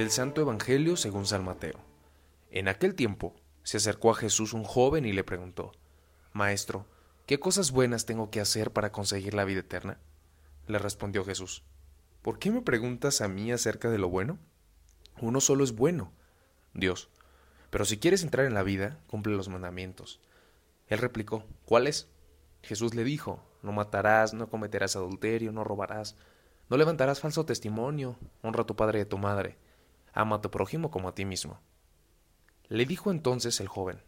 Del Santo Evangelio según San Mateo. En aquel tiempo se acercó a Jesús un joven y le preguntó, Maestro, ¿qué cosas buenas tengo que hacer para conseguir la vida eterna? Le respondió Jesús, ¿por qué me preguntas a mí acerca de lo bueno? Uno solo es bueno, Dios. Pero si quieres entrar en la vida, cumple los mandamientos. Él replicó, ¿cuáles? Jesús le dijo, no matarás, no cometerás adulterio, no robarás, no levantarás falso testimonio, honra a tu padre y a tu madre ama a tu prójimo como a ti mismo. Le dijo entonces el joven,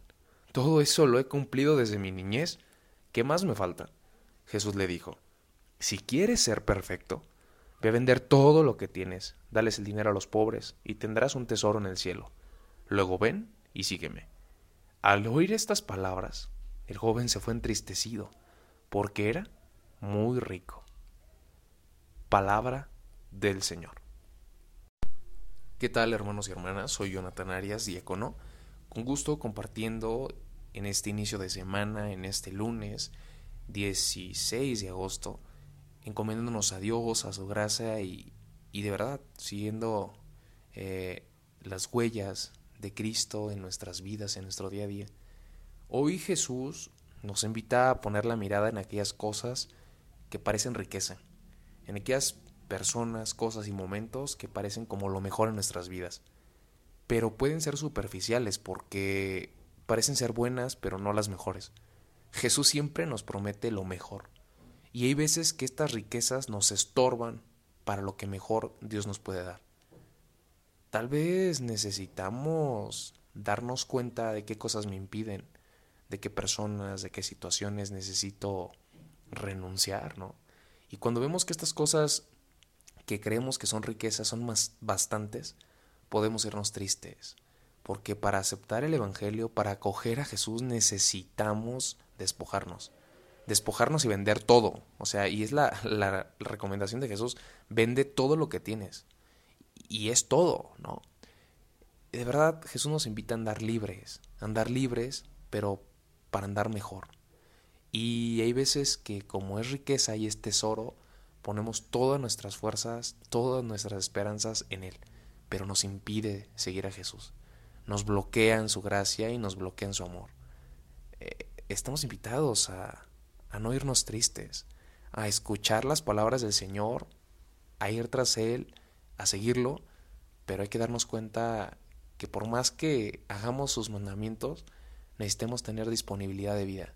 Todo eso lo he cumplido desde mi niñez, ¿qué más me falta? Jesús le dijo, Si quieres ser perfecto, ve a vender todo lo que tienes, dales el dinero a los pobres, y tendrás un tesoro en el cielo. Luego ven y sígueme. Al oír estas palabras, el joven se fue entristecido, porque era muy rico. Palabra del Señor. ¿Qué tal hermanos y hermanas? Soy Jonathan Arias, diácono. Con gusto compartiendo en este inicio de semana, en este lunes 16 de agosto, encomendándonos a Dios, a su gracia y, de verdad siguiendo eh, las huellas de Cristo en nuestras vidas, en nuestro día a día. Hoy Jesús nos invita a poner la mirada en aquellas cosas que parecen riqueza, en aquellas personas, cosas y momentos que parecen como lo mejor en nuestras vidas. Pero pueden ser superficiales porque parecen ser buenas, pero no las mejores. Jesús siempre nos promete lo mejor. Y hay veces que estas riquezas nos estorban para lo que mejor Dios nos puede dar. Tal vez necesitamos darnos cuenta de qué cosas me impiden, de qué personas, de qué situaciones necesito renunciar, ¿no? Y cuando vemos que estas cosas que creemos que son riquezas son más bastantes, podemos irnos tristes, porque para aceptar el Evangelio, para acoger a Jesús, necesitamos despojarnos. Despojarnos y vender todo. O sea, y es la, la recomendación de Jesús, vende todo lo que tienes. Y es todo, ¿no? De verdad, Jesús nos invita a andar libres, andar libres, pero para andar mejor. Y hay veces que como es riqueza y es tesoro, ponemos todas nuestras fuerzas, todas nuestras esperanzas en Él, pero nos impide seguir a Jesús. Nos bloquea en su gracia y nos bloquea en su amor. Eh, estamos invitados a, a no irnos tristes, a escuchar las palabras del Señor, a ir tras Él, a seguirlo, pero hay que darnos cuenta que por más que hagamos sus mandamientos, necesitemos tener disponibilidad de vida.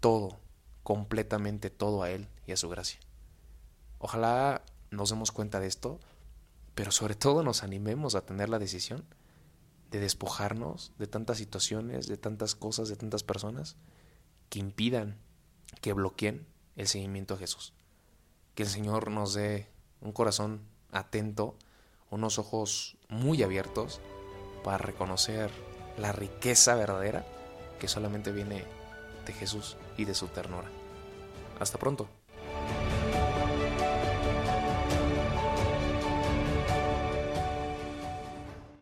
Todo, completamente todo a Él y a su gracia. Ojalá nos demos cuenta de esto, pero sobre todo nos animemos a tener la decisión de despojarnos de tantas situaciones, de tantas cosas, de tantas personas que impidan, que bloqueen el seguimiento a Jesús. Que el Señor nos dé un corazón atento, unos ojos muy abiertos para reconocer la riqueza verdadera que solamente viene de Jesús y de su ternura. Hasta pronto.